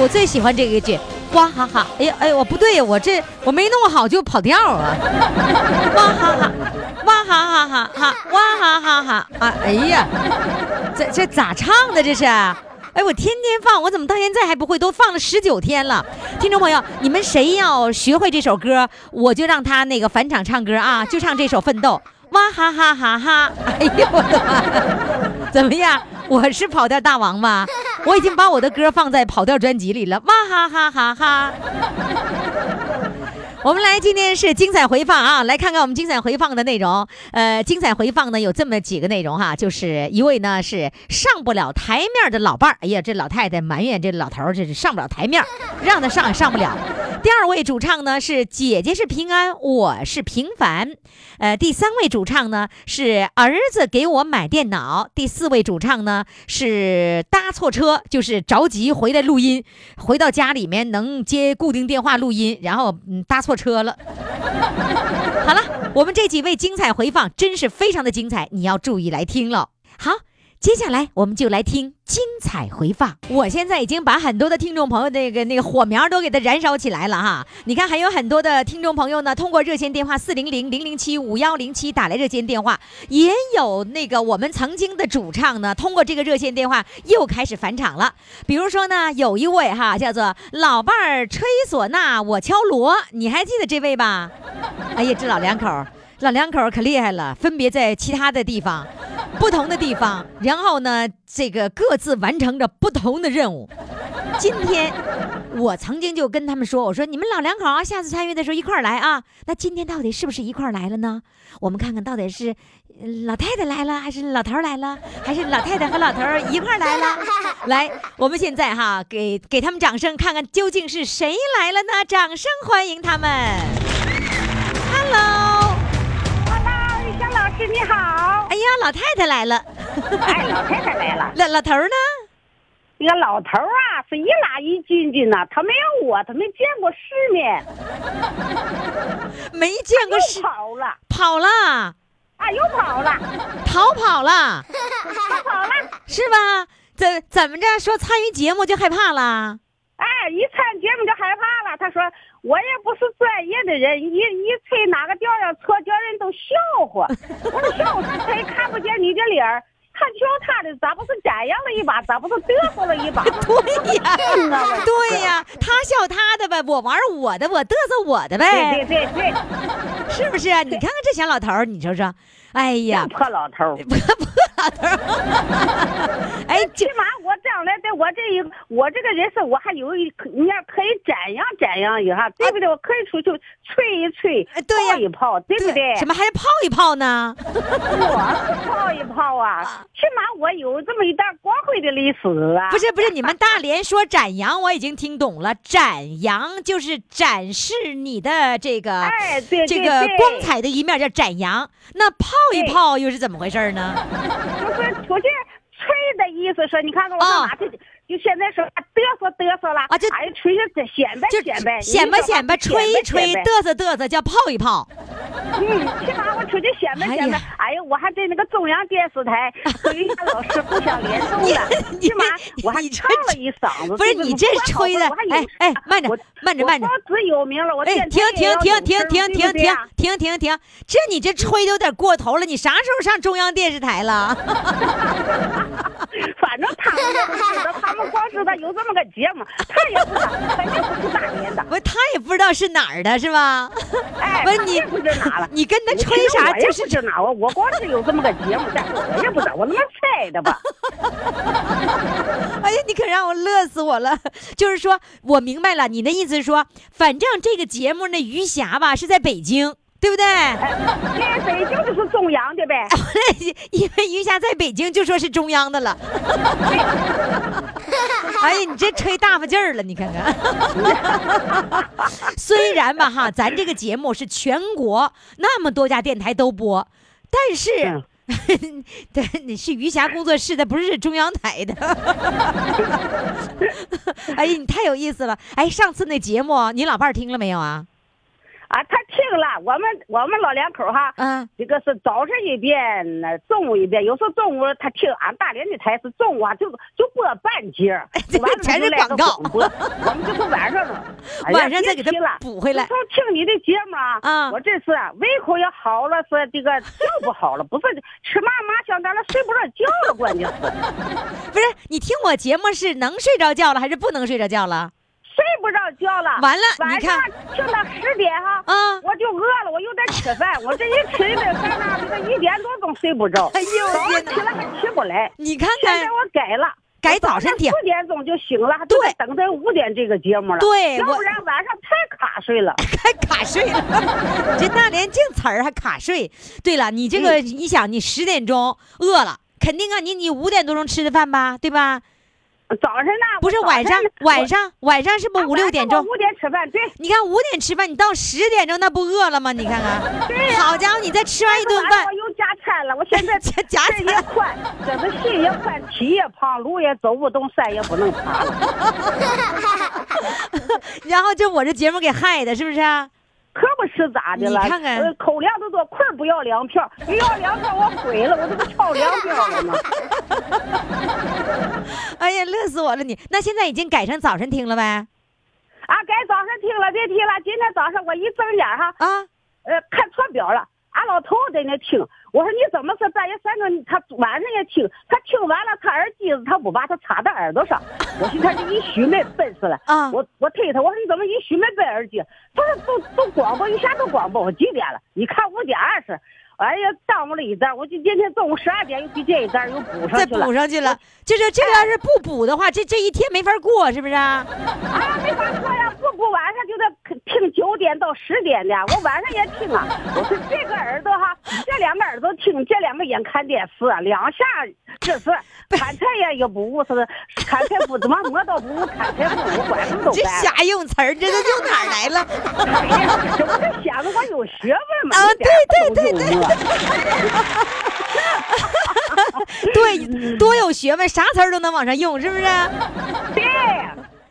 我最喜欢这个句，哇哈哈！哎呀，哎，我不对，我这我没弄好就跑调啊！哇哈哈，哇哈哈哈哈，哇哈哈哈啊！哎呀，这这咋唱的这是？哎，我天天放，我怎么到现在还不会？都放了十九天了。听众朋友，你们谁要学会这首歌，我就让他那个返场唱歌啊，就唱这首《奋斗》。哇哈哈哈哈！哎呦我的妈！怎么样？我是跑调大王吗？我已经把我的歌放在跑调专辑里了。哇哈哈哈哈！我们来，今天是精彩回放啊！来看看我们精彩回放的内容。呃，精彩回放呢有这么几个内容哈，就是一位呢是上不了台面的老伴儿，哎呀，这老太太埋怨这老头儿这是上不了台面，让他上也上不了。第二位主唱呢是姐姐是平安，我是平凡。呃，第三位主唱呢是儿子给我买电脑。第四位主唱呢是搭错车，就是着急回来录音，回到家里面能接固定电话录音，然后嗯搭错车了。好了，我们这几位精彩回放真是非常的精彩，你要注意来听了。好。接下来我们就来听精彩回放。我现在已经把很多的听众朋友那个那个火苗都给它燃烧起来了哈。你看，还有很多的听众朋友呢，通过热线电话四零零零零七五幺零七打来热线电话，也有那个我们曾经的主唱呢，通过这个热线电话又开始返场了。比如说呢，有一位哈叫做老伴儿吹唢呐，我敲锣，你还记得这位吧？哎呀，这老两口，老两口可厉害了，分别在其他的地方。不同的地方，然后呢，这个各自完成着不同的任务。今天我曾经就跟他们说：“我说你们老两口啊，下次参与的时候一块儿来啊。”那今天到底是不是一块儿来了呢？我们看看到底是老太太来了，还是老头来了，还是老太太和老头一块儿来了？来，我们现在哈给给他们掌声，看看究竟是谁来了呢？掌声欢迎他们。Hello，师你好。哎呀，老太太来了，哎，老太太来了。老老头儿呢？那个老头儿啊，是一拉一进进呐，他没有我，他没见过世面，没见过又世，跑了，跑了，啊，又跑了，逃跑了，逃跑了。是吧？怎怎么着说参与节目就害怕了？哎，一参节目就害怕了。他说我也不是专业的人，一一吹哪个调要错，叫人都笑话。我说笑话他吹，看不见你的脸儿。他瞧他的，咋不是展扬了一把，咋不是嘚瑟了一把？对呀，对呀，他笑他的呗，我玩我的，我嘚瑟我的呗，对对对对，是不是啊？你看看这小老头儿，你瞅瞅，哎呀，破老头儿。破破老头儿，哎，起码我将来在我这一我这个人生，我还有一可你要可以展扬展扬一下，对不对？我可以出去吹一吹哎，对呀泡一泡，对不对？怎么还泡一泡呢？我是泡一泡啊，起码我有这么一段光辉的历史啊。不是不是，你们大连说展扬，我已经听懂了，展扬就是展示你的这个，哎对对这个光彩的一面叫展扬。那泡一泡又是怎么回事呢？就是出去吹的意思，说你看看我上哪去，就现在说嘚瑟嘚瑟了啊就哎吹着这显摆就显摆，显摆显摆，吹一吹，嘚瑟嘚瑟，叫泡一泡。嗯，起码我出去显摆显摆哎呀。我还在那个中央电视台和于霞老师互相联 动了，你起码我还你唱了一嗓子。不是你这吹的哎哎慢着慢着慢着我有名了，我哎，停停停停停停停停停，这你这吹的有点过头了。你啥时候上中央电视台了？反正他们也不知道，他们光知道有这么个节目，他也不知道，肯定不是大连的。不是，他也不知道是哪儿的，是吧？哎，不是你不知哪了。你跟他吹啥？就是不知哪，我我光是有这么个节目，但是我也不知道，我他妈猜的吧。哎呀，你可让我乐死我了！就是说我明白了，你的意思是说，反正这个节目那余霞吧是在北京，对不对？因为北京就是中央的呗。因为余霞在北京就说是中央的了。哎呀，你这吹大发劲儿了，你看看。虽然吧哈，咱这个节目是全国那么多家电台都播，但是。对，你是余霞工作室的，不是中央台的。哎呀，你太有意思了！哎，上次那节目，你老伴儿听了没有啊？啊，他听了，我们我们老两口哈，嗯，这个是早晨一遍，那中午一遍，有时候中午他听俺大连的台是中午啊，就就播半截儿，这完了全是广告播，我们就是晚上 了，晚上再给他补回来自从听你的节目啊，啊我这次啊胃口也好了，是这个觉不好了，不是吃嘛嘛香，咱了睡不着觉了，关键是 不是，你听我节目是能睡着觉了，还是不能睡着觉了？睡不着觉了。完了晚你看上听到十点哈，啊我就饿了，我有点吃饭，我这一吃一顿饭呢，这个一点多钟睡不着，哎呦早上起来还起不来。你看看现在，我改了，改早晨听四点钟就醒了，对就得等着五点这个节目了。对要不然晚上太卡睡了。还卡睡了。这大连净词儿还卡睡。对了，你这个嗯你想，你十点钟饿了，肯定啊，你你五点多钟吃的饭吧，对吧？早晨呢？不是晚上，晚上晚上是不啊是五六点钟？五点吃饭，对。你看五点吃饭，你到十点钟那不饿了吗？你看看，好家伙，你再吃完一顿饭我，又加餐了，我现在 加加身也餐宽，这个心也宽，体也胖，路也走不动，山也不能爬了。然后就我这节目给害的，是不是啊？可不是咋的了？你看看呃口粮都多，困儿不要粮票，一要粮票我毁了，我这不超粮票了吗？哎呀，乐死我了你！那现在已经改成早晨听了呗？啊，改早上听了，别提了。今天早上我一睁眼哈，啊，呃，看错表了。俺老头在那听，我说你怎么是半夜三更？他晚上也听，他听完了，他耳机子他不把他插在耳朵上。我寻思他这一虚没本事了。啊我我推他，我说你怎么一虚没背耳机？他说都都广播，一下都广播。我几点了？你看五点二十。哎呀，耽误了一段，我就今天中午十二点又去这一段又补上去了。补上去了。就是这个要是不补的话，这这一天没法过，是不是啊？啊，没法过呀，不补晚上就得听九点到十点的，我晚上也听啊。我说这个耳朵哈，这两个耳朵听，这两个眼看电视啊，两下这是砍柴呀也不误，是砍柴不怎么磨刀不误砍柴不误，管什么都这干。瞎用词儿，这都用哪儿来了？这不是显得我有学问吗？啊一点都不幽默对，多有学问，啥词儿都能往上用，是不是？对，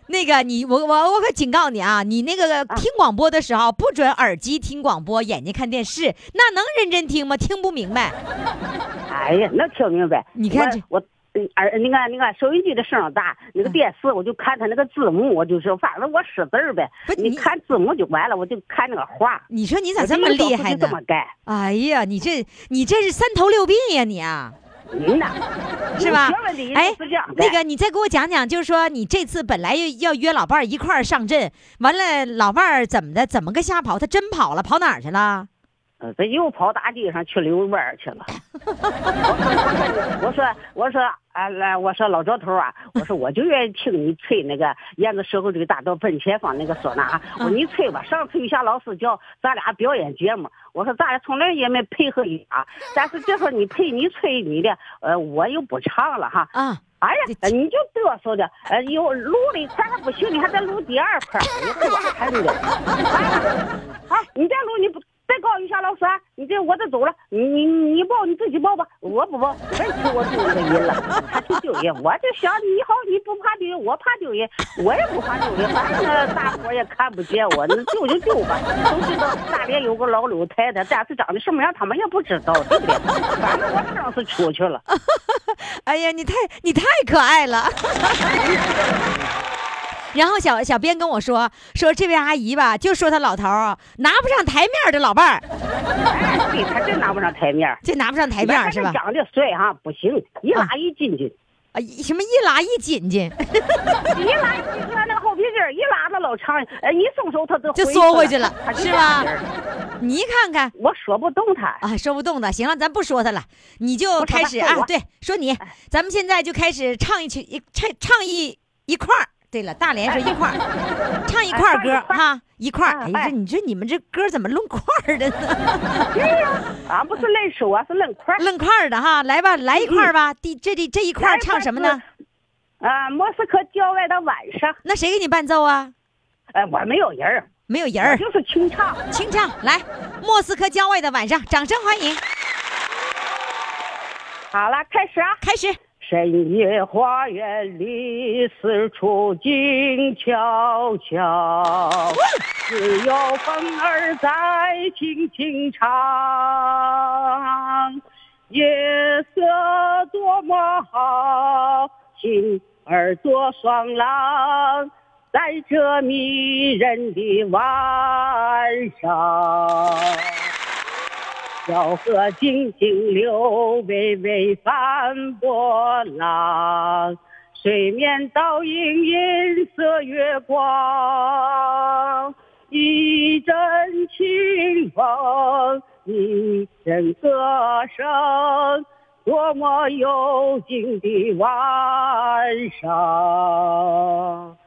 那个你，我我我可警告你啊，你那个听广播的时候，不准耳机听广播，眼睛看电视，那能认真听吗？听不明白。哎呀，能听明白。你看这我。耳那个那个收音机的声儿大，那个电视我就看它那个字幕，我就是反正我识字儿呗不。你你看字幕就完了，我就看那个画。你说你咋这么厉害呢这？么干，哎呀，你这你这是三头六臂呀你啊，嗯呐，是吧哎那个你再给我讲讲，就是说你这次本来要要约老伴儿一块儿上阵，完了老伴儿怎么的，怎么个瞎跑？他真跑了，跑哪儿去了？呃这又跑大地上去遛弯儿去了。我说我说我说啊来，我说老赵头啊，我说我就愿意听你吹那个沿着社会主义大道奔前方那个唢呐啊。我说你吹吧，上次玉霞老师叫咱俩表演节目，我说咱俩从来也没配合一下，但是这会儿你配你吹你的，呃，我又不唱了哈。啊，哎呀，你就嘚瑟的，哎呦录了一块还不行，你还得录第二块，你多看的。啊，你再录你不再告一下老师啊，你这我这走了，你你你报你自己报吧，我不报，别提我丢那个人了，他去丢人，我就想你好，你不怕丢人，我怕丢人，我也不怕丢人，反正大伙也看不见我，那丢就丢吧，都知道大连有个老刘太太，但是长得什么样他们也不知道，对不对？反正我声是出去了。哎呀，你太你太可爱了。然后小小编跟我说说这位阿姨吧，就说她老头拿不上台面的老伴儿，哎，对他真拿不上台面儿。这拿不上台面是吧？长得帅哈，不行，一拉一紧紧，啊，什么一拉一紧紧，一拉一进去，那个后皮筋儿一拉的老长，呃，一松手他就就缩回去了是吧？你看看我说不动他，啊，说不动他。行了，咱不说他了，你就开始啊对，说你，咱们现在就开始唱一曲一唱唱一一块儿。对了，大连是一块儿，唱一块儿歌哈，一块儿。啊哎呀，你说你们这歌怎么论块儿的呢？对呀，俺不是 论手啊，是论块儿。论块儿的哈，来吧，来一块儿吧。第这里这一块儿唱什么呢？啊，莫斯科郊外的晚上，那谁给你伴奏啊？哎，我没有人儿，没有人儿，就是清唱。清唱来，莫斯科郊外的晚上，掌声欢迎，好了，开始啊。开始。深夜花园里，四处静悄悄，只有风儿在轻轻唱。夜色多么好，心儿多爽朗，在这迷人的晚上。小河静静流，微微泛波浪，水面倒映银色月光。一阵清风，一阵歌声，多么幽静的晚上。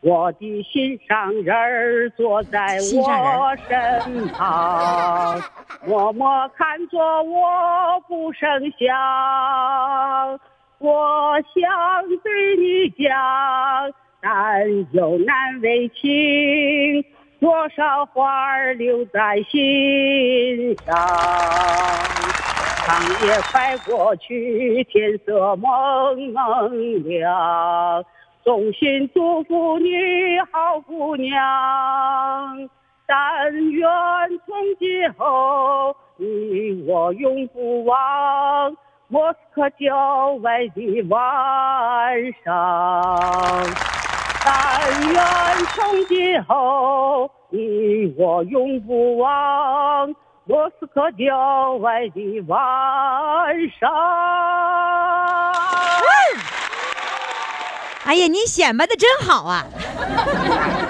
我的心上人儿坐在我身旁，默默看着我不声响。我想对你讲，但又难为情，多少话儿留在心上。长夜快过去，天色蒙蒙亮。衷心祝福你好姑娘，但愿从今后你我永不忘莫斯科郊外的晚上。但愿从今后你我永不忘莫斯科郊外的晚上。哎呀，你显摆的真好啊，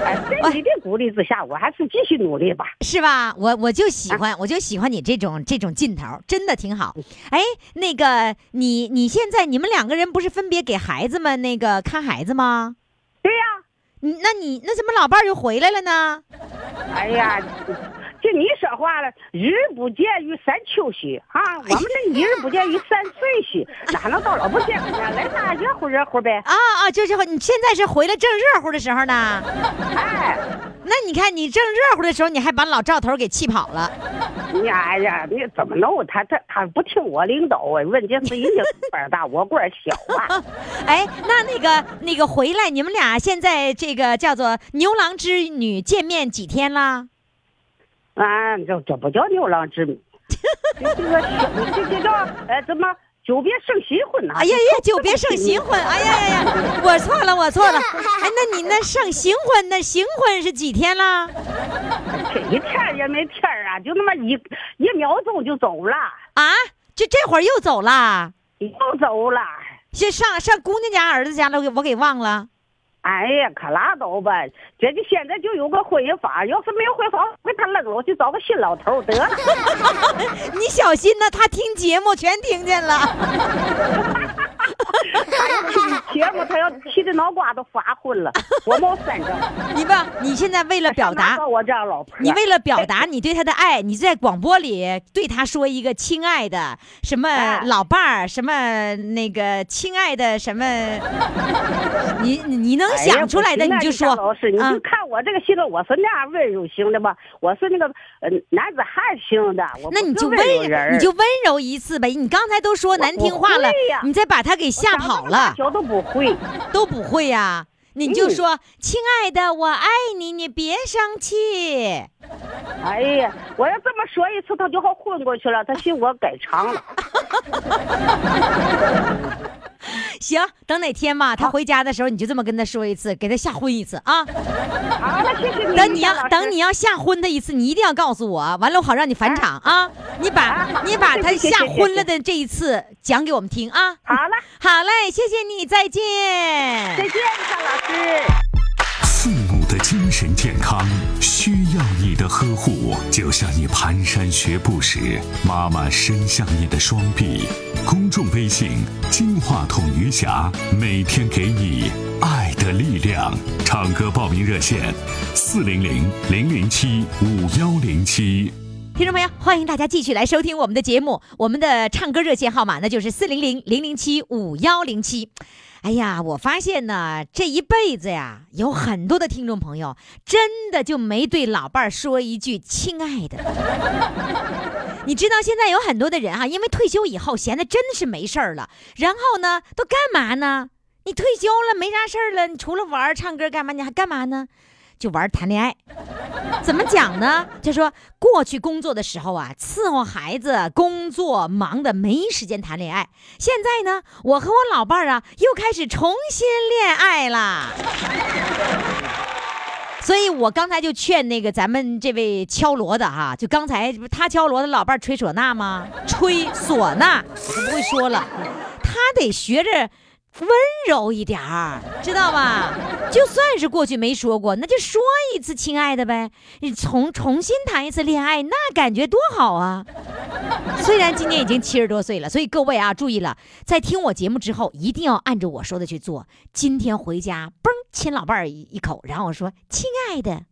哎，在你的鼓励之下，我还是继续努力吧。是吧？我我就喜欢，我就喜欢你这种这种劲头，真的挺好。哎，那个你你现在你们两个人不是分别给孩子们那个看孩子吗？对呀、你那你那怎么老伴儿又回来了呢？哎呀，就你说话了，日不见于三秋兮啊！我们这一日不见于三岁兮，哪能到老不见呢？来那热乎热乎呗。啊啊，就是你现在是回来正热乎的时候呢。哎，那你看你正热乎的时候，你还把老赵头给气跑了。你哎呀，你怎么弄？他他他不听我领导啊！问题是人家官大，我官小啊。哎，那那个那个回来，你们俩现在这个叫做牛郎织女见面几天啦？啊，这这不叫牛郎织女，这这个这这叫哎怎么久别胜新婚呐？哎呀呀，久别胜新婚！哎呀呀呀，我错了，我错了。哎，那你那胜新婚，那新婚是几天啦？这一天也没天儿啊，就那么一一秒钟就走了，啊，这这会儿又走了？又走了。先上上姑娘家、儿子家了，我给我给忘了。哎呀，可拉倒吧！这就现在就有个婚姻法，要是没有婚姻法，我给他扔了，我去找个新老头得了。你小心呐，他听节目全听见了。节目他要气的脑瓜都发昏了，我没三着。你吧，你现在为了表达，我这样老婆？你为了表达你对他的爱，你在广播里对他说一个“亲爱的”什么哎老伴儿，什么那个亲爱的什么，你你能想出来的你就说张老师，你啊就看我这个性格，我是那样温柔型的吧？我是那个呃男子汉型的，那你就温温柔人你就温柔一次呗。你刚才都说难听话了你再把他给吓跑了，小都不会。都不会呀。你就嗯说，亲爱的，我爱你，你别生气。哎呀，我要这么说一次，他就好混过去了，他信我改长了。行，等哪天吧，他回家的时候，你就这么跟他说一次，给他吓昏一次啊。好了，谢谢你。等你要等你要吓昏他一次，你一定要告诉我，完了我好让你返场啊！你把啊你把他吓昏了的这一次讲给我们听啊！好了，好嘞，谢谢你，再见。再见，张老师。父母的精神健康需要你的呵护，就像你蹒跚学步时，妈妈伸向你的双臂。公众微信“金话筒余霞”，每天给你爱的力量。唱歌报名热线：四零零零零七五幺零七。听众朋友，欢迎大家继续来收听我们的节目。我们的唱歌热线号码呢，就是四零零零零七五幺零七。哎呀，我发现呢，这一辈子呀，有很多的听众朋友真的就没对老伴儿说一句“亲爱的”。你知道现在有很多的人哈、因为退休以后闲的真的是没事儿了，然后呢，都干嘛呢？你退休了没啥事儿了，你除了玩儿唱歌干嘛？你还干嘛呢？就玩谈恋爱。怎么讲呢？就说过去工作的时候啊，伺候孩子、工作忙的没时间谈恋爱。现在呢，我和我老伴儿啊，又开始重新恋爱啦。所以我刚才就劝那个咱们这位敲锣的哈、就刚才他敲锣的老伴吹唢呐吗？吹唢呐，我不会说了，他得学着温柔一点儿，知道吧？就算是过去没说过，那就说一次亲爱的呗，你重重新谈一次恋爱，那感觉多好啊！虽然今年已经七十多岁了，所以各位啊，注意了，在听我节目之后，一定要按照我说的去做。今天回家，嘣亲老伴儿一一口，然后我说：“亲爱的。”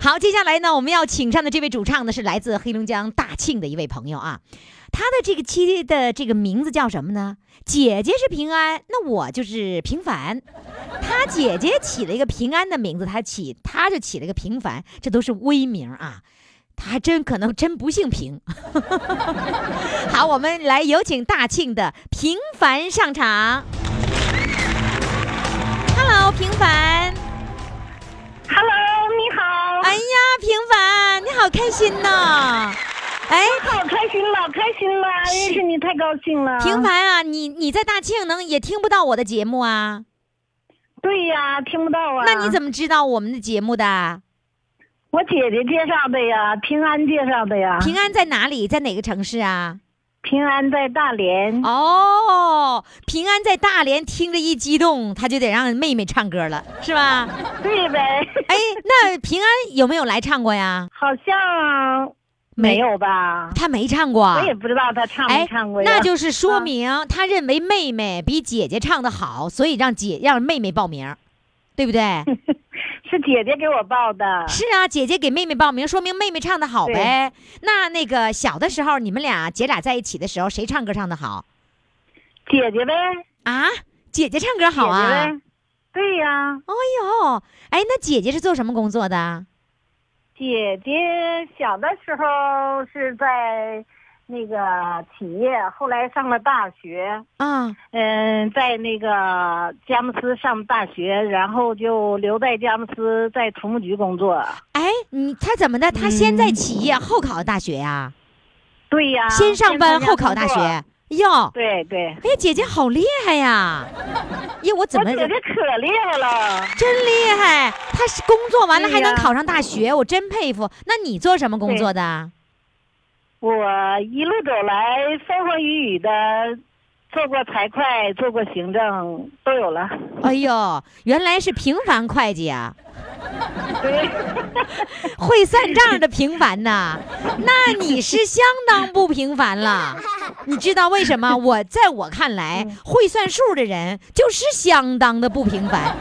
好，接下来呢，我们要请上的这位主唱呢，是来自黑龙江大庆的一位朋友啊。他的这个妻的这个名字叫什么呢？姐姐是平安，那我就是平凡。他姐姐起了一个平安的名字，他起他就起了一个平凡，这都是威名啊。他还真可能真不姓平。好，我们来有请大庆的平凡上场。Hello，平凡。Hello，你好，哎呀，平凡，你好开心呐！哎，好开心了，开心了，认识你太高兴了。平，凡啊，你你在大庆能也听不到我的节目啊？对呀，听不到啊。那你怎么知道我们的节目的？我姐姐介绍的呀，平安介绍的呀。平安在哪里？在哪个城市啊？平安在大连。哦，平安在大连，听着一激动，他就得让妹妹唱歌了，是吧？对呗。哎，那平安有没有来唱过呀？好像没有吧？他没唱过。我也不知道他唱没哎唱过，呀。那就是说啊明他认为妹妹比姐姐唱的好，所以让姐让妹妹报名，对不对？是姐姐给我报的。是啊，姐姐给妹妹报名，说明妹妹唱的好呗。那那个小的时候，你们俩姐俩在一起的时候，谁唱歌唱的好姐姐呗，啊？姐姐唱歌好啊。姐姐呗。对呀，哎呦，哎，那姐姐是做什么工作的？姐姐小的时候是在那个企业，后来上了大学，嗯，嗯，在那个佳木斯上大学，然后就留在佳木斯，在土木局工作。哎，你他怎么的？他先在企业，后考大学呀、对呀，先上班后考大。学。哟，对对，哎呀，姐姐好厉害呀！呀，我怎么我姐姐可厉害了。真厉害？她是工作完了还能考上大学，我真佩服。那你做什么工作的？我一路走来，风风雨雨的，做过财会，做过行政，都有了。哎呦，原来是平凡会计啊，对，会算账的平凡呐。那你是相当不平凡了。你知道为什么？我在我看来，会算数的人就是相当的不平凡。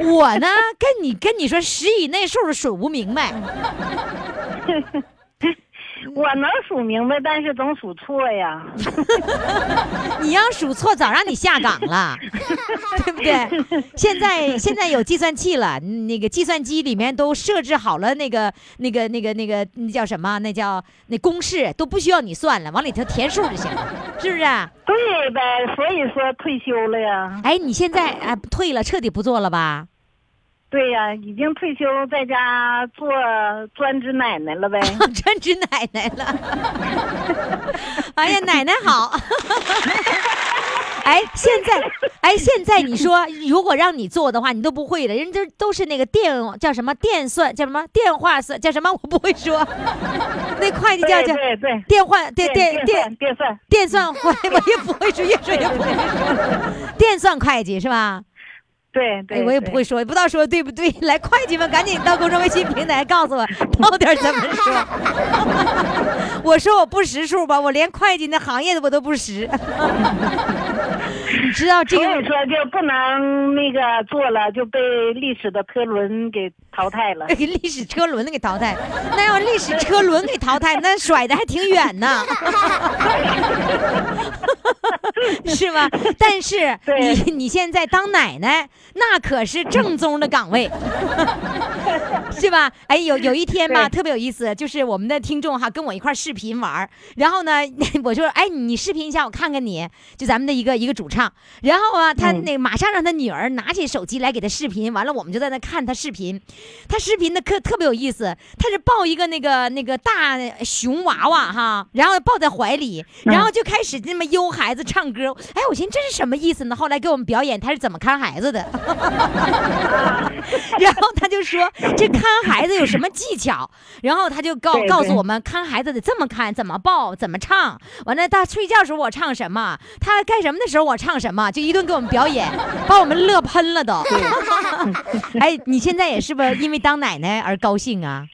我呢，跟你跟你说十以内数的数不明白。我能数明白，但是总数错呀。你要数错，早让你下岗了，对不对？现在现在有计算器了，那个计算机里面都设置好了那个那个那个那个那叫什么？那叫那公式都不需要你算了，往里头填数就行了，是不是？对呗，所以说退休了呀。哎，你现在哎退了，彻底不做了吧？对呀，已经退休，在家做专职奶奶了呗。专职奶奶了。哎呀，奶奶好。哎，现在，哎，现在你说，如果让你做的话，你都不会的，人家都是那个电叫什么电算，叫什么电话算，叫什么我不会说。那会计叫叫对对，电话电电电电电算，电算会，我也不会说，越说越不会说。电算会计是吧？对对，哎，我也不会说，也不知道说对不对。来，会计们赶紧到公众微信平台告诉我到底怎么说。我说我不识数吧，我连会计那行业我都不识。你知道这个所以说就不能那个做了，就被历史的车轮给淘汰了。给 历史车轮给淘汰，那要历史车轮给淘汰，那甩的还挺远呢，是吗？但是你你现在当奶奶，那可是正宗的岗位，是吧？哎，有有一天吧，特别有意思，就是我们的听众哈跟我一块儿视频玩儿然后呢，我就说，哎，你视频一下，我看看你，就咱们的一个一个主唱，然后啊，他嗯。那个马上让他女儿拿起手机来给他视频，完了我们就在那看他视频，他视频的特特别有意思，他是抱一个那个那个大熊娃娃哈，然后抱在怀里，然后就开始那么悠孩子唱歌，哎，我寻思这是什么意思呢？后来给我们表演他是怎么看孩子的，然后他就说这看孩子有什么技巧，然后他就告告诉我们看孩子得这么看，怎么抱，怎么唱，完了他睡觉时候我唱什么，他干什么的时候我唱什么，就一顿给我们表演，把我们乐喷了都。哎，你现在也是不是因为当奶奶而高兴啊？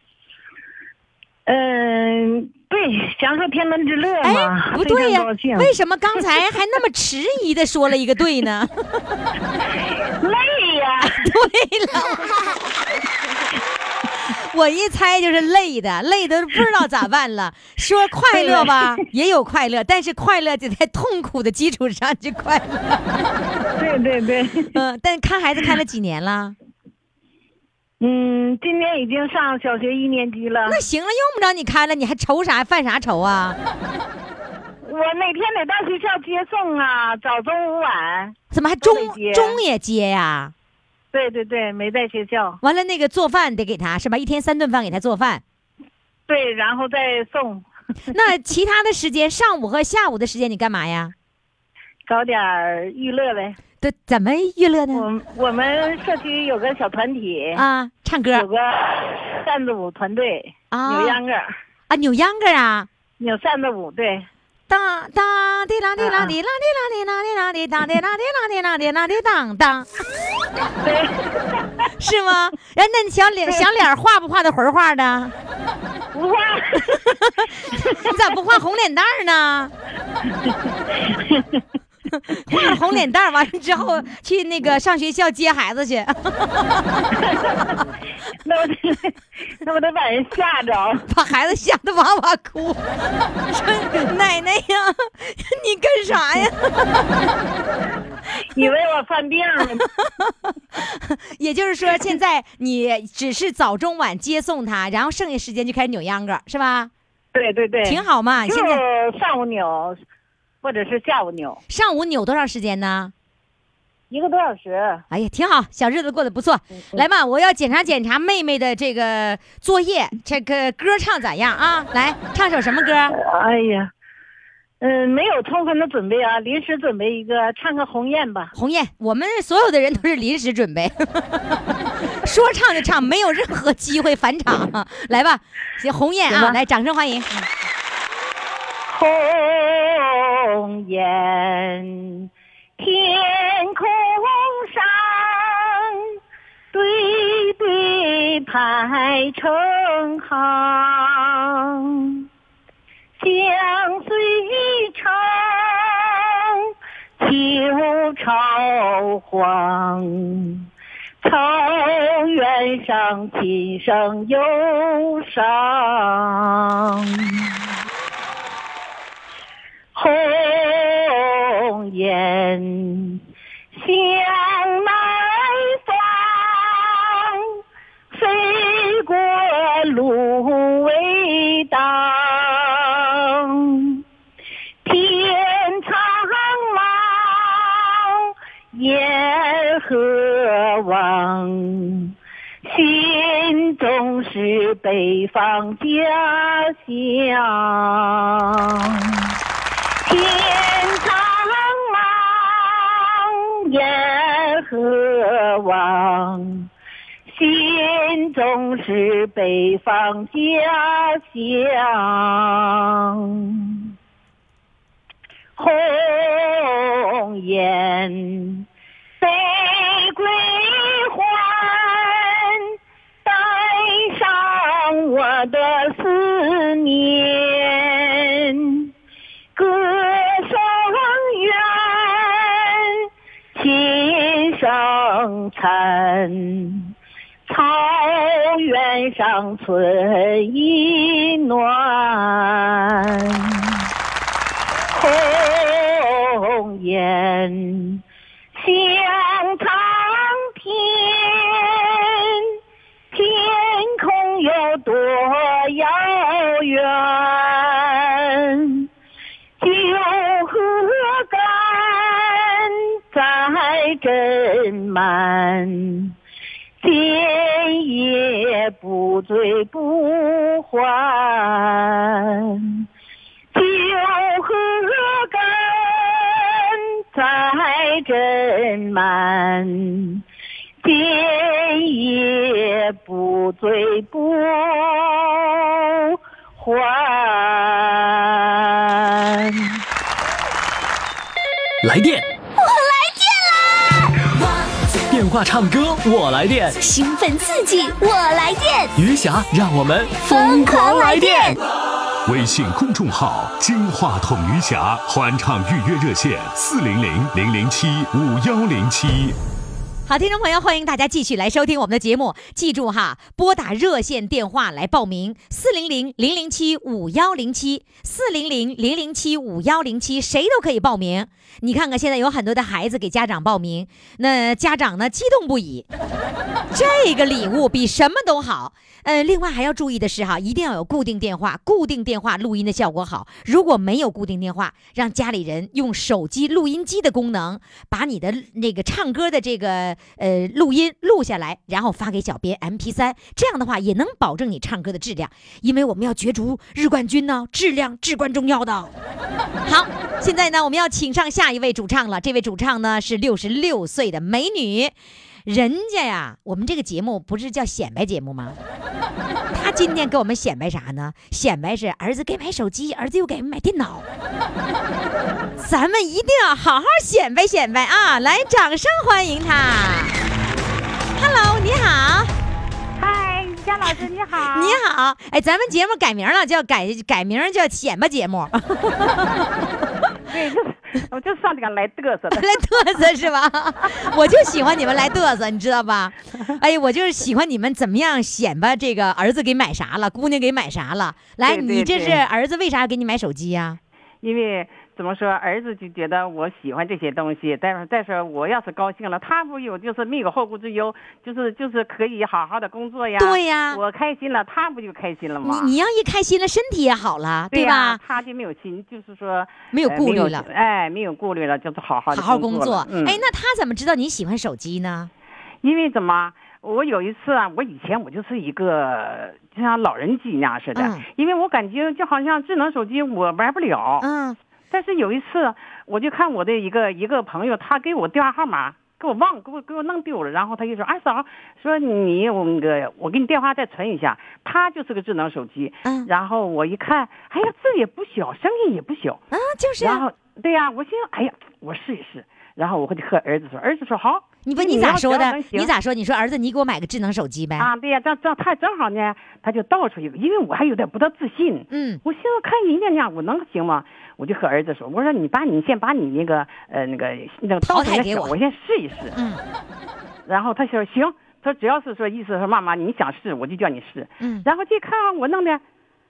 嗯，对，享受天伦之乐哎嘛，，不对呀、为什么刚才还那么迟疑的说了一个对呢？累呀？对了，我一猜就是累的，累的不知道咋办了。说快乐吧，也有快乐，但是快乐得在痛苦的基础上去快乐。对对对，嗯，但看孩子看了几年了？嗯，今年已经上小学一年级了。那行了，用不着你看了，你还愁啥？犯啥愁啊？我每天得到学校接送啊，早中午晚。怎么还中中也接呀？对对对，没在学校。完了，那个做饭得给他是吧？一天三顿饭给他做饭。对，然后再送，那其他的时间，上午和下午的时间你干嘛呀？搞点儿娱乐呗。对怎么娱乐呢？我我们社区有个小团体，啊，唱歌有个扇子舞团队，啊扭秧歌，啊，扭秧歌啊。扭扇子舞，对。当当滴啦滴啦滴啦滴啦滴啦滴啦滴当滴啦滴啦滴啦滴啦滴当当，是吗？哎那你小脸小脸画不画的魂画的？不画。你咋不画红脸蛋呢？画了红脸蛋儿，完了之后 去那个上学校接孩子去。那我得，那我得把人吓着。把孩子吓得哇哇哭，说奶奶呀，你干啥呀？以为我犯病了。也就是说，现在你只是早中晚接送他，然后剩下时间就开始扭秧歌，是吧？对对对，挺好嘛。现在上午扭，或者是下午扭，上午扭多长时间呢？一个多小时。哎呀，挺好，小日子过得不错。来吧，我要检查检查妹妹的这个作业，这个歌唱咋样啊？来，唱首什么歌？哎呀，嗯，没有充分的准备啊，临时准备一个，唱个鸿雁吧。鸿雁，我们所有的人都是临时准备，说唱就唱，没有任何机会返场。来吧，行，鸿雁啊，来，掌声欢迎。鸿雁，天空上对对排成行，江水长，秋潮黄。草原上琴声忧伤，鸿雁向南方，飞过芦苇荡。天苍茫，雁何望？心中是北方家北方家乡，红雁飞归还，带上我的思念，歌声远，琴声残。草原上春意暖，红颜向苍天，天空有多遥远？九河干在斟满。不醉不还，酒喝干再斟满，今夜不醉不还。来电，话唱歌我来电，兴奋刺激，我来电，余霞让我们疯狂来电。微信公众号“金话筒余霞”欢唱预约热线：四零零零零七五幺零七。好，听众朋友，欢迎大家继续来收听我们的节目。记住哈，拨打热线电话来报名：四零零零零七五幺零七，四零零零零七五幺零七，谁都可以报名。你看看，现在有很多的孩子给家长报名，那家长呢激动不已。这个礼物比什么都好。呃，另外还要注意的是哈，一定要有固定电话，固定电话录音的效果好。如果没有固定电话，让家里人用手机录音机的功能，把你的那个唱歌的这个呃录音录下来，然后发给小编 M P 三，这样的话也能保证你唱歌的质量，因为我们要角逐日冠军呢，质量至关重要的。好，现在呢，我们要请上下一位主唱了。这位主唱呢是六十六岁的美女，人家呀，我们这个节目不是叫显摆节目吗？他今天给我们显摆啥呢？显摆是儿子给买手机，儿子又给买电脑。咱们一定要好好显摆显摆啊！来，掌声欢迎他。Hello，你好。嗨，佳老师你好。你好，哎，咱们节目改名了，叫改改名叫显摆节目，对，就是我就上这个来嘚瑟的。来嘚瑟是吧？我就喜欢你们来嘚瑟，你知道吧？哎，我就是喜欢你们怎么样显摆这个儿子给买啥了，姑娘给买啥了。来，对对你这是儿子为啥给你买手机呀、因为怎么说，儿子就觉得我喜欢这些东西，但是再说我要是高兴了，他不有就是没有后顾之忧，就是就是可以好好的工作呀。对呀我开心了，他不就开心了吗？你你要一开心了，身体也好了，对吧呀？他就没有心，就是说没有呃顾虑了哎，没有顾虑了，就是好好好好工工作哎，那他怎么知道你喜欢手机呢？因为怎么？我有一次啊，我以前我就是一个就像老人机那样似的，嗯因为我感觉就好像智能手机我玩不了。嗯但是有一次，我就看我的一个一个朋友，他给我电话号码，给我忘，给我给我弄丢了。然后他就说：“二嫂，说你我那个我给你电话再存一下。”他就是个智能手机。嗯然后我一看，哎呀，字也不小，声音也不小。啊，就是啊。然后对呀、我心想，哎呀，我试一试。然后我就和儿子说，儿子说好。你不你咋说的你咋说？你说儿子，你给我买个智能手机呗？啊？对呀、这这他正好呢，他就倒出去，因为我还有点不大自信。嗯我寻思看人家那样，我能行吗？我就和儿子说，我说你把你先把你那个呃那个那个淘倒出来汰给我我先试一试。嗯然后他说行，他只要是说意思说妈妈你想试，我就叫你试。嗯，然后这看啊我弄的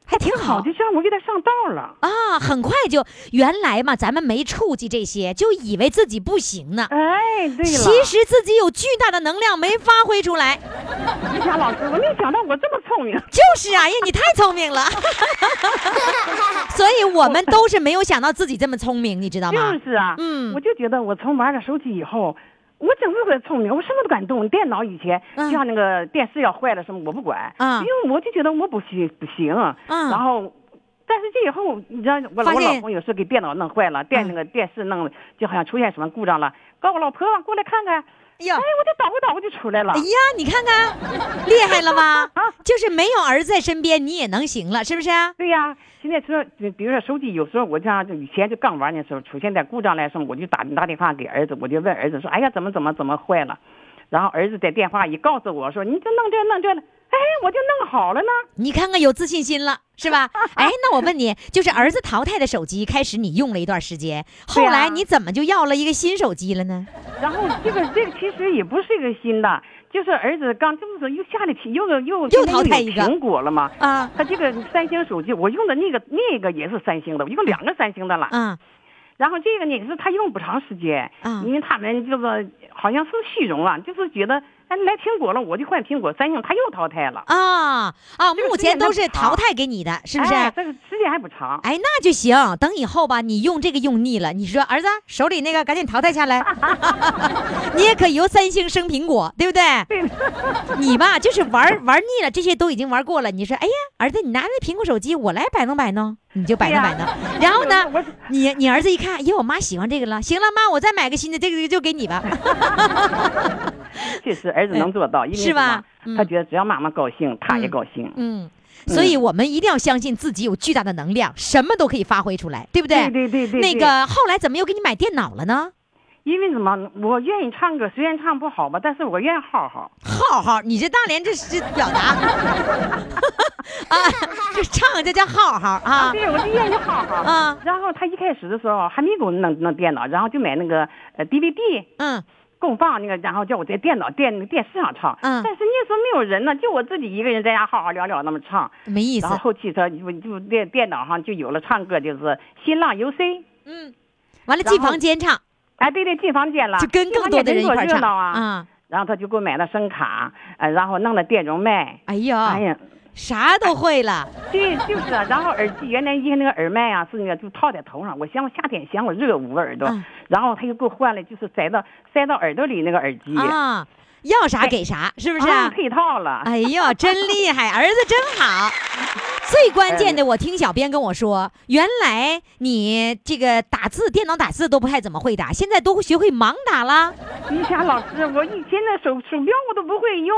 还挺好好，就这样我给他上道了。啊，很快就原来嘛，咱们没触及这些，就以为自己不行呢。哎，对了，其实自己有巨大的能量没发挥出来，于霞老师，我没想到我这么聪明。就是啊，因为你太聪明了，所以我们都是没有想到自己这么聪明，你知道吗？就是啊，嗯我就觉得我从玩了手机以后，我真是个聪明，我什么都敢动。电脑以前嗯。就像那个电视要坏了什么，我不管，嗯。因为我就觉得我不行不行。嗯。然后，但是这以后，你知道我我老公有时候给电脑弄坏了，电嗯那个电视弄就好像出现什么故障了，告我老婆过来看看。哎呀哎，我就捣鼓捣鼓就出来了哎。呀，你看看，厉害了吧啊？就是没有儿子在身边，你也能行了，是不是？对呀，现在说，比比如说手机，有时候我这样就以前就刚玩的时候，出现点故障来时候，我就打打电话给儿子，我就问儿子说，哎呀，怎么怎么怎么坏了？然后儿子在电话一告诉我说，你这弄这弄这了，哎，我就弄好了呢。你看看有自信心了是吧？哎，那我问你，就是儿子淘汰的手机，开始你用了一段时间，后来你怎么就要了一个新手机了呢？然后这个这个其实也不是一个新的，就是儿子刚这不是又下了题，又又又淘汰一个苹果了吗？啊他这个三星手机，我用的那个那个也是三星的，我用两个三星的了。嗯然后这个呢是他用不长时间，啊因为他们就是好像是虚荣了，就是觉得哎来苹果了我就换苹果，三星他又淘汰了，啊啊，目前都是淘汰给你的，是不是？哎这个时间还不长。哎，那就行。等以后吧，你用这个用腻了，你说儿子手里那个赶紧淘汰下来，你也可以由三星升苹果，对不对？对，你吧就是玩玩腻了，这些都已经玩过了。你说，哎呀，儿子，你拿那苹果手机，我来摆弄摆弄，你就摆弄摆弄。然后呢，你你儿子一看，哟，我妈喜欢这个了，行了，妈，我再买个新的，这个就给你吧。确实儿子能做到，因为是吧他觉得只要妈妈高兴，他也高兴。嗯，所以我们一定要相信自己有巨大的能量，什么都可以发挥出来，对不？对对对对对那个后来怎么又给你买电脑了呢？因为什么？我愿意唱歌，虽然唱不好吧，但是我愿意好好。浩浩，你这大连这是表达 啊，这唱这叫好好啊对，我就愿意好好。啊然后他一开始的时候还没给我弄弄电脑，然后就买那个呃 DVD 嗯供放那个，然后叫我在电脑电电视上唱。嗯但是那时候没有人呢，就我自己一个人在家好好聊聊那么唱。没意思然后后期他就就电电脑上就有了唱歌，就是新浪 UC。嗯，完了进房间唱，哎，对对，进房间了，就跟更多的人一块热闹啊。啊。然后他就给我买了声卡，呃，然后弄了电容麦。哎呀，哎呀，啥都会了，对，就是啊。然后耳机原来一个那个耳麦啊，是那个就套在头上，我嫌我夏天嫌我热捂耳朵，嗯然后他又给我换了，就是塞到塞到耳朵里那个耳机，啊，要啥给啥，是不是？啊配套了。哎呦，真厉害，儿子真好。最关键的，我听小编跟我说，原来你这个打字，电脑打字都不太怎么会打，现在都学会盲打了于霞老师，我以前的手鼠标我都不会用，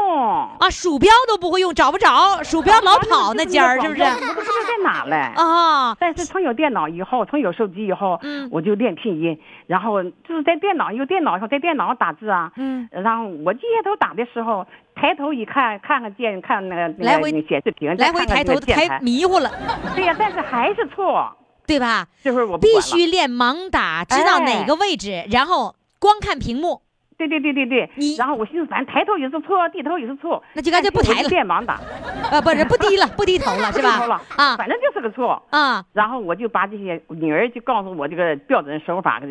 啊，鼠标都不会用，找不着，鼠标老跑那尖儿，是不是？我都不知道在哪嘞。啊，但是从有电脑以后，从有手机以后，嗯。我就练拼音，然后就是在电脑有电脑以后，在电脑上打字啊，嗯，然后我低下头打的时候，抬头一看，看看键，看那个那个来回显示屏，来回抬头抬迷糊了，对呀，但是还是错，对吧？这会儿我必须练盲打，知道哪哎。个位置，然后光看屏幕，对对对对对，你然后我心思，反正抬头也是错，低头也是错，那就干脆不抬了练盲打，呃，不是不低了，不低头了，是吧不低头了？啊反正就是个错。啊，然后我就把这些女儿就告诉我这个标准手法的，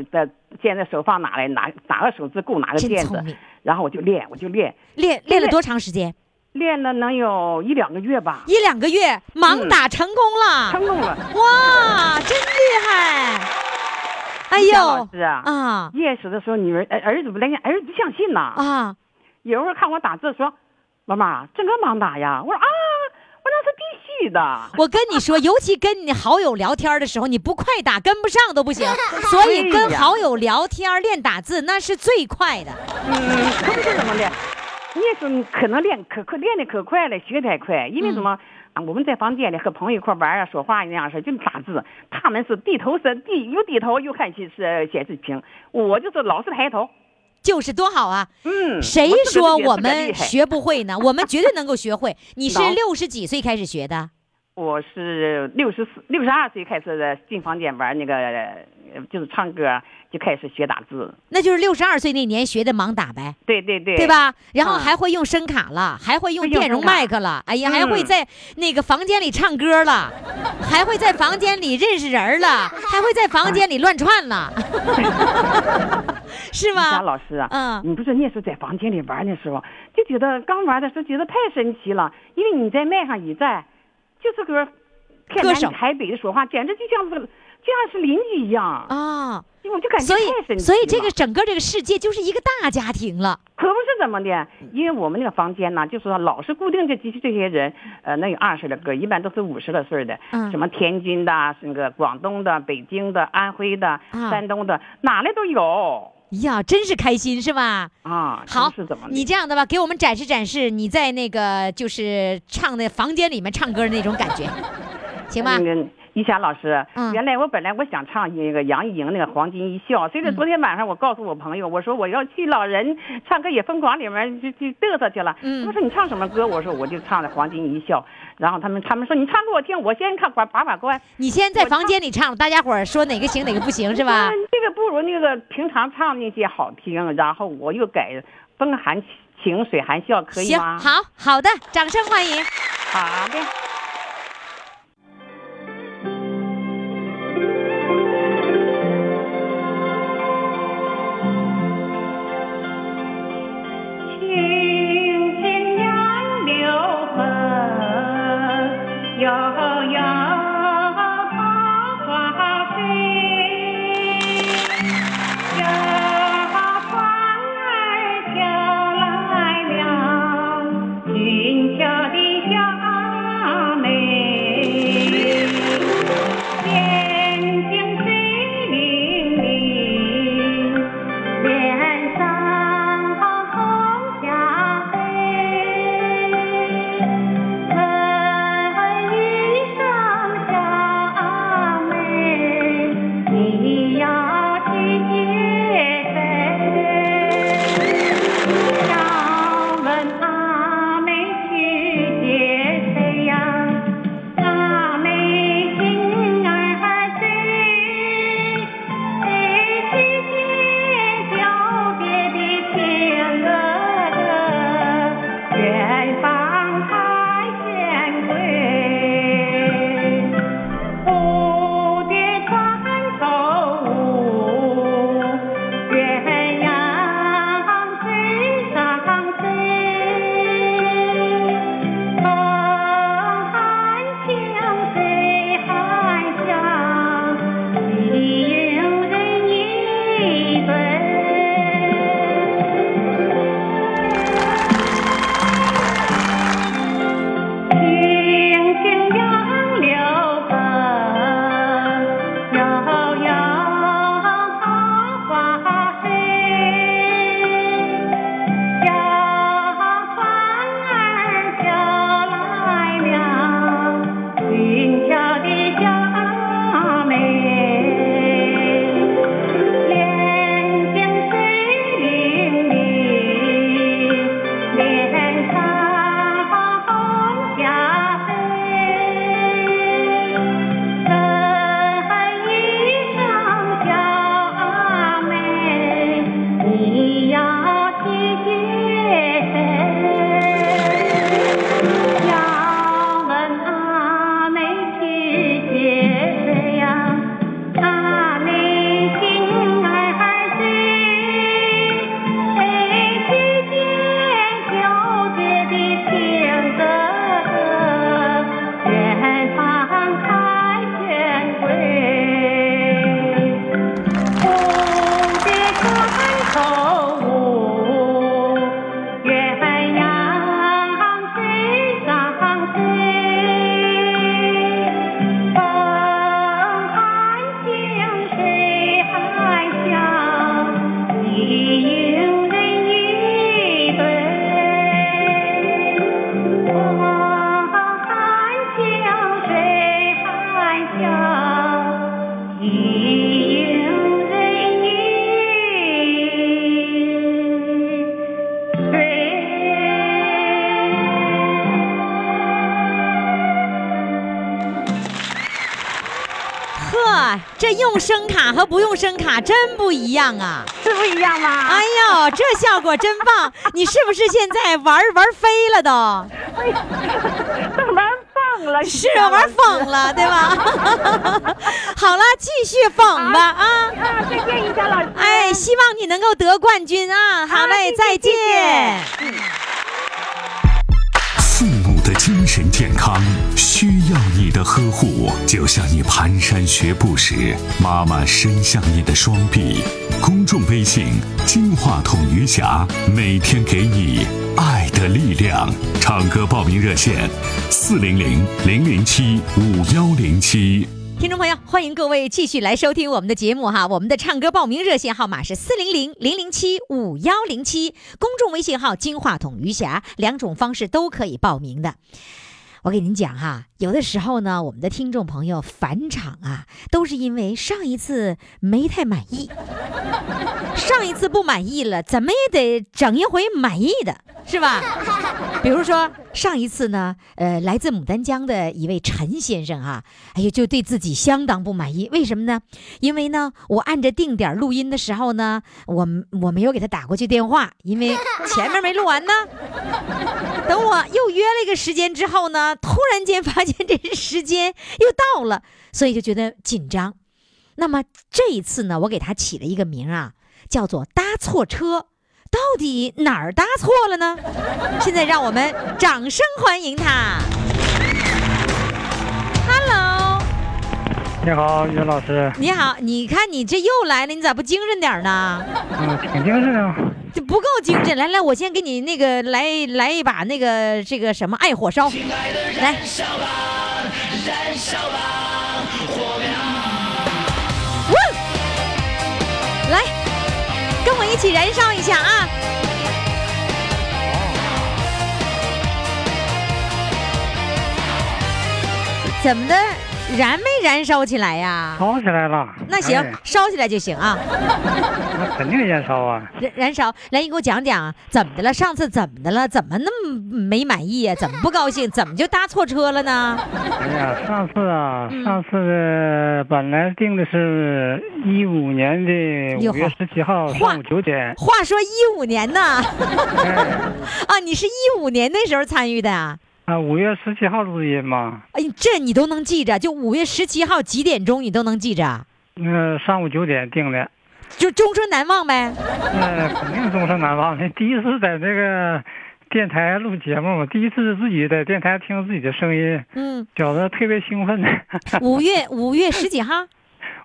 现在手放哪来，哪哪个手指够哪个键子然后我就练，我就练，练练了多长时间？练了能有一两个月吧，一两个月，盲打成功了，成功了。哇，真厉害！哎呦师啊，啊一开始的时候，女儿儿儿子不来儿子不相信呐，啊！有时候看我打字说，妈妈这个忙打呀，我说啊，我那是必须的。我跟你说，尤其跟你好友聊天的时候，你不快打跟不上都不行，所以跟好友聊天练打字那是最快的。嗯，可不是怎么的，你也是可能练可快练的可快了，学太快，因为什么？啊，我们在房间里和朋友一块玩啊，说话那样式，就打字。他们是低头是低，又低头又看显示显示屏，我就是老是抬头。就是多好啊！嗯，谁说我们学不会呢？我们绝对能够学会。你是六十几岁开始学的？我是六十四、六十二岁开始进房间玩那个，呃就是唱歌，就开始学打字。那就是六十二岁那年学的盲打呗。对对对，对？吧？然后嗯还会用声卡了，还会用电容麦克了，哎呀，还会嗯在那个房间里唱歌了，还会在房间里认识人了，还会在房间里乱窜了，是吗？老师啊，嗯你不是那时候在房间里玩的时候，就觉得刚玩的时候觉得太神奇了，因为你在麦上一站，就是个天南海北的说话，简直就像是就像是邻居一样，啊，我就感觉所以太神奇了。所以这个整个这个世界就是一个大家庭了，可不是怎么的，因为我们那个房间呢，就是说老是固定这这这些人，呃，能有二十来个，一般都是五十来岁的，嗯什么天津的、那个广东的、北京的、安徽的、啊山东的，哪来都有呀，真是开心是吧？啊。好是怎么，你这样的吧，给我们展示展示你在那个就是唱的房间里面唱歌的那种感觉，行吗那？个于霞老师，嗯原来我本来我想唱那个杨钰莹那个《黄金一笑》，随着昨天晚上我告诉我朋友，我说我要去老人唱歌也疯狂里面去去嘚瑟去了。嗯他们说你唱什么歌？我说我就唱的《黄金一笑》，然后他们他们说你唱给我听，我先看把把把关。你先在房间里唱，大家伙儿说哪个行哪个不行是吧嗯？这个不如那个平常唱那些好听，然后我又改风含情，水含笑，可以行，吗？好好的，掌声欢迎。好的。用声卡和不用声卡真不一样啊！是不一样吗？哎呦，这效果真棒！你是不是现在玩玩飞了都？玩疯了，是玩疯了，对吧？好了，继续疯吧啊！啊！再见，于霞老师。哎，希望你能够得冠军啊！好嘞，再见。父母的精神健康的呵护，就像你蹒跚学步时，妈妈伸向你的双臂。公众微信“金话筒余霞”，每天给你爱的力量。唱歌报名热线：四零零零零七五幺零七。听众朋友，欢迎各位继续来收听我们的节目哈。我们的唱歌报名热线号码是四零零零零七五幺零七，公众微信号“金话筒余霞”，两种方式都可以报名的。我给您讲哈，有的时候呢，我们的听众朋友返场啊，都是因为上一次没太满意，上一次不满意了，怎么也得整一回满意的，是吧？比如说上一次呢，呃，来自牡丹江的一位陈先生啊、哎呀，就对自己相当不满意。为什么呢？因为呢，我按着定点录音的时候呢，我我没有给他打过去电话，因为前面没录完呢。等我又约了一个时间之后呢，突然间发现这时间又到了，所以就觉得紧张。那么这一次呢，我给他起了一个名啊，叫做“搭错车”。到底哪儿搭错了呢？现在让我们掌声欢迎他。Hello，你好，于老师，你好，你看你这又来了，你咋不精神点儿呢？嗯，挺精神啊。这不够精神。来来，我先给你那个来来一把那个这个什么爱火烧，来。哇来，跟我一起燃烧一下啊！怎么的？燃没燃烧起来呀？烧起来了。那行哎，烧起来就行啊。那肯定燃烧啊。燃燃烧，来，你给我讲讲怎么的了？上次怎么的了？怎么那么没满意呀、怎么不高兴？怎么就搭错车了呢？哎呀，上次啊，嗯上次本来定的是一五年的哟五月十七号上午九点。话说一五年呢？哎，啊，你是一五年那时候参与的啊？啊，五月十七号录的音嘛。哎，这你都能记着？就五月十七号几点钟你都能记着？那上午九点定的，就终身难忘呗？那肯定终身难忘的。第一次在这个电台录节目，第一次自己在电台听自己的声音，嗯，觉得特别兴奋。五月 五月十几号？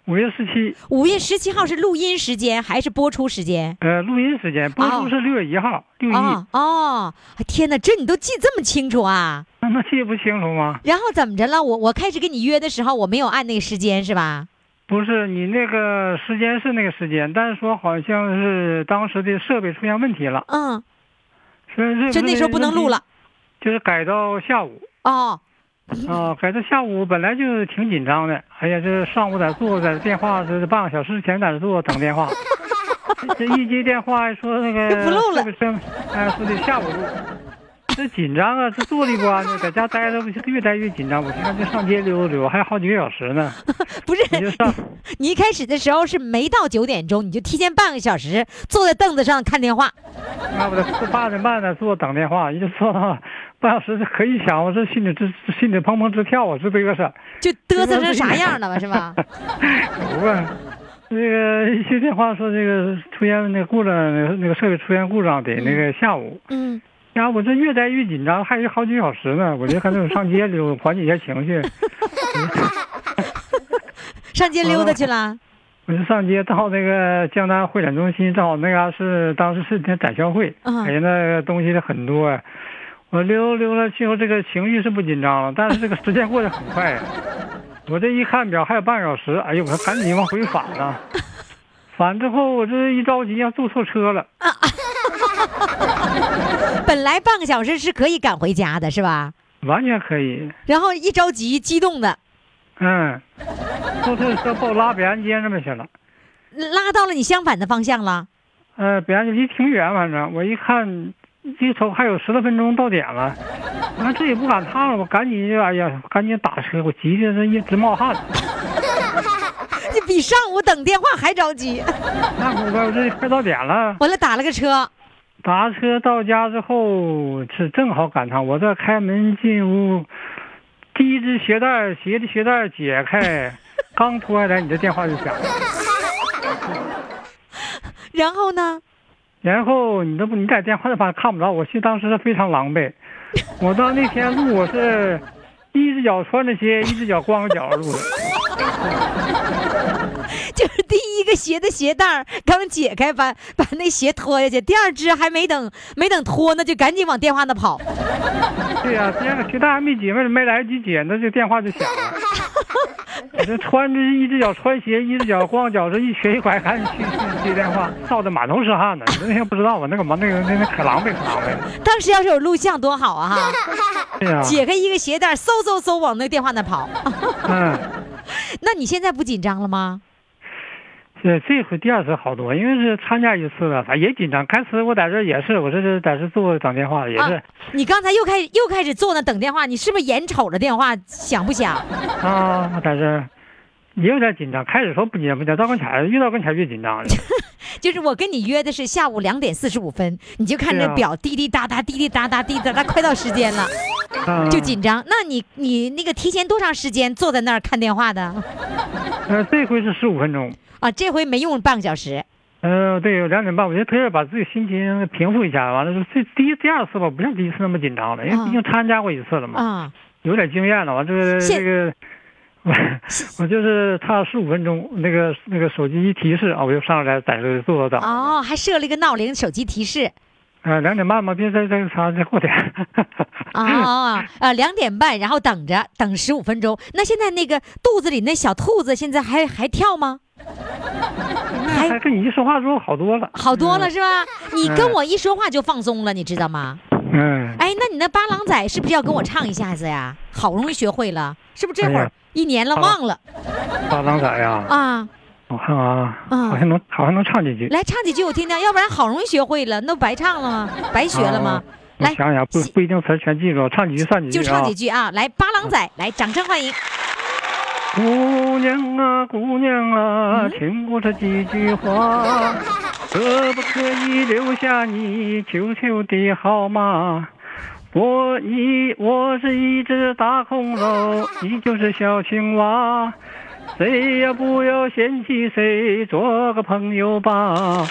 五月十七，五月十七号是录音时间还是播出时间？呃，录音时间播出是六月一号，六一。哦哦，天哪，这你都记这么清楚啊？那那记不清楚吗？然后怎么着了？我我开始跟你约的时候，我没有按那个时间是吧？不是，你那个时间是那个时间，但是说好像是当时的设备出现问题了，嗯，所以这就那时候不能录了，就是改到下午哦，啊，改到下午本来就挺紧张的，哎呀，这上午在坐，在电话这半个小时前在这坐等电话，这一接电话说那个就不录了这个声，哎，说得下午录。这紧张啊，这坐立不安的，在家待着不越待越紧张。我寻思就上街溜达溜达，还有好几个小时呢。不是你就上，你一开始的时候是没到九点钟，你就提前半个小时坐在凳子上看电话。那不得八点半呢，坐等电话，一直坐到半小时，是可以想，我这心里直心里砰砰直跳啊，直嘚瑟。就嘚瑟成啥样了吧，是吧？不问，那个一接电话说这个出现那个故障，那个那个设备出现故障，得那个下午。嗯，呀，我这越待越紧张，还有好几个小时呢，我就还能上街溜，缓解一下情绪。上街溜达去了。我就上街到那个江南会展中心，正好那嘎是当时是天展销会，嗯哎呀，那个东西很多呀。我溜溜了之后，这个情绪是不紧张了，但是这个时间过得很快呀。我这一看表还有半个小时，哎呦，我说赶紧往回返呢。返之后，我这一着急要坐错车了，本来半个小时是可以赶回家的，是吧？完全可以。然后一着急，激动的嗯，坐错车把我拉北安街那边去了。拉到了你相反的方向了。呃，北安街离挺远，反正我一看，一瞅还有十多分钟到点了，我看这也不赶趟了，我赶紧就哎呀，赶紧打车，我急的这一直冒汗。这比上午等电话还着急。那会儿我这快到点了，完了打了个车，打车到家之后是正好赶趟，我这开门进屋，第一只鞋带鞋的鞋带解开，刚脱下来你的电话就响了。然后呢？然后你这不你在电话那边看不着，我心当时是非常狼狈。我到那天录我是一只脚穿着鞋，一只脚光着脚录的。就是第一个鞋的鞋带儿刚解开，把把那鞋脱下去，第二只还没等没等脱呢，就赶紧往电话那跑。对呀、第二个鞋带还没解，没没来得及解，那就电话就响了。我 这穿着一只脚穿鞋，一只脚光脚，这一瘸一拐，赶紧去去接电话，臊得满头是汗呢。你那天不知道啊，那个嘛，那个那个可狼狈可狼狈了。当时要是有录像多好啊哈！对呀、解开一个鞋带，嗖嗖嗖往那电话那跑。嗯，那你现在不紧张了吗？这这回第二次好多，因为是参加一次了，反正也紧张。开始我在这儿也是，我这是在这坐等电话也是啊，你刚才又开又开始坐那等电话，你是不是眼瞅着电话响不响？啊，我在这儿也有点紧张。开始说不紧张不紧张，到跟前儿越到跟前儿越紧张了。就是我跟你约的是下午两点四十五分，你就看是啊着表滴滴答答滴滴答答滴滴答答，快到时间了 啊，就紧张。那你你那个提前多长时间坐在那儿看电话的？呃，这回是十五分钟。啊，这回没用半个小时。呃，对，有两点半，我觉得特意把自己心情平复一下。完了，就这第一第二次吧，不像第一次那么紧张了，因为毕竟参加过一次了嘛，啊，有点经验了。完这个这个，我我就是差十五分钟，那个那个手机一提示啊，我就上来在这坐着等。哦，还设了一个闹铃，手机提示。呃，两点半吧，别再再差再过点。啊 啊，两点半，然后等着等十五分钟。那现在那个肚子里那小兔子现在还还跳吗？还还跟你一说话之后好多了，好多了是吧？你跟嗯我一说话就放松了，你知道吗？嗯，哎，那你那八郎仔是不是要跟我唱一下子呀？好容易学会了，是不是这会儿哎一年了忘了八郎仔呀，啊？我看啊，嗯好像能好像能唱几句。来唱几句我听听，要不然好容易学会了，那不白唱了吗？白学了吗啊？来，想想，不不一定词儿全记住，唱几句算几句就唱啊几句啊！来，八郎仔，来，掌声欢迎。姑娘啊，姑娘啊，嗯听我这几句话，可不可以留下你求求的号码？我一我是一只大恐龙，你就是小青蛙，谁也不要嫌弃谁，做个朋友吧，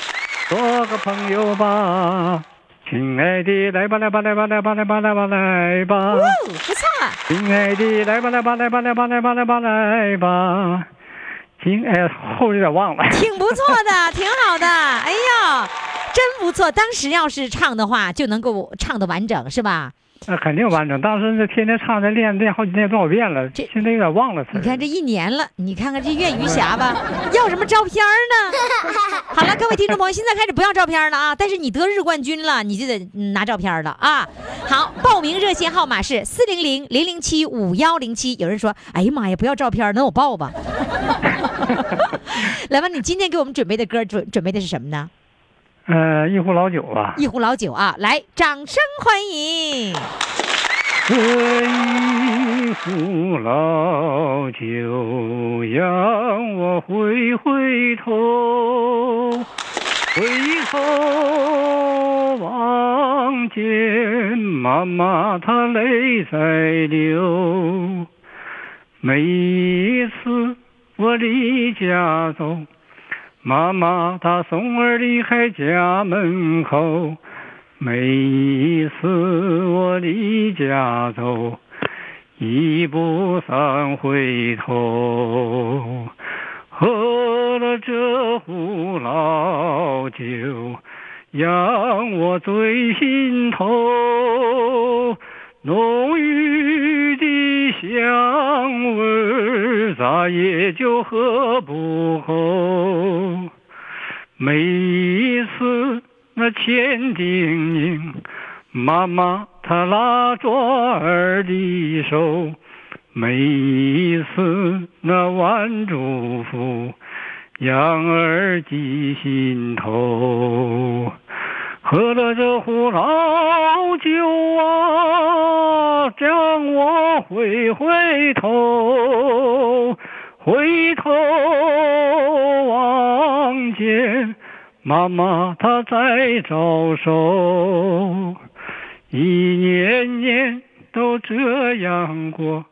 做个朋友吧。亲爱的，来吧来吧来吧来吧来吧来吧来吧。哦，不错，亲爱的，来吧来吧来吧来吧来吧来吧来吧，亲哎，后有点忘了。挺不错的，挺好的。哎呀，真不错。当时要是唱的话，就能够唱的完整，是吧？那肯定完整。当时这天天唱，这练练好几天多少遍了，这现在有点忘了词。你看这一年了，你看看这苑余霞吧，要什么照片呢？好了，各位听众朋友，现在开始不要照片了啊！但是你得日冠军了，你就得嗯拿照片了啊！好，报名热线号码是四零零零零七五幺零七。有人说，哎呀妈呀，不要照片，那我报吧。来吧，你今天给我们准备的歌准准备的是什么呢？呃，一壶老酒啊，一壶老酒啊！来，掌声欢迎。这一壶老酒让我回回头，回头望见妈妈她泪在流。每一次我离家走，妈妈她送儿离开家门口。每一次我离家走，一步三回头，喝了这壶老酒，让我醉心头。浓郁香味儿，咋也就喝不够。每一次那千叮咛，妈妈她拉着儿的手，每一次那万嘱咐，让儿记心头。喝了这壶老酒啊，让我回回头，回头望见妈妈她在招手，一年年都这样过，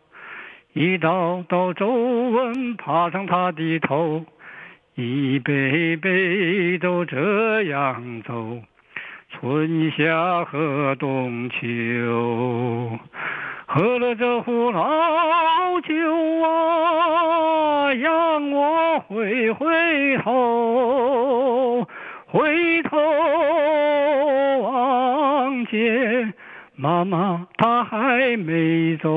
一道道皱纹爬上她的头，一辈辈都这样走。春夏和冬秋，喝了这壶老酒啊，让我回回头，回头望见妈妈她还没走，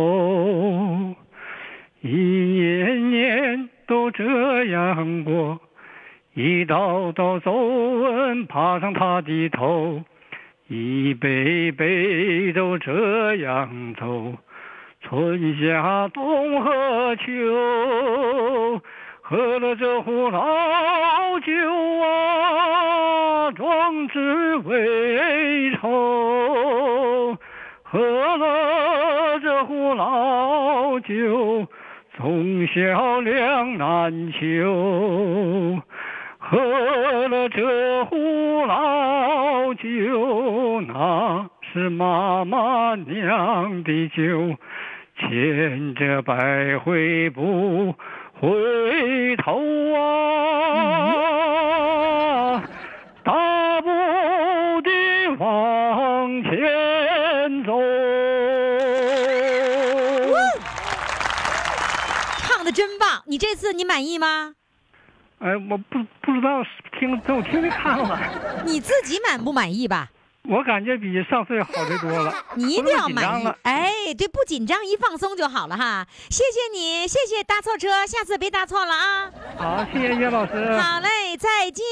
一年年都这样过，一道道皱纹爬上他的头，一辈辈都这样走，春夏冬和秋，喝了这壶老酒啊，壮志未酬。喝了这壶老酒，忠孝两难求。喝了这壶老酒，那是妈妈酿的酒，千折百回不回头啊！大步地往前走。唱的真棒！你这次你满意吗？哎，我不不知道听等我听听看了，你自己满不满意吧？我感觉比上次要好得多了。你一定要满意。哎，对，不紧张，一放松就好了哈。谢谢你，谢谢搭错车，下次别搭错了啊。好，谢谢叶老师，好嘞，再见。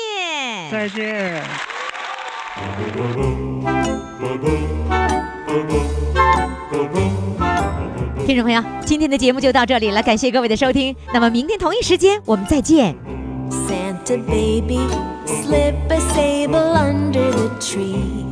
再见。听众朋友，今天的节目就到这里了，感谢各位的收听。那么明天同一时间我们再见。Santa baby, slip a sable under the tree.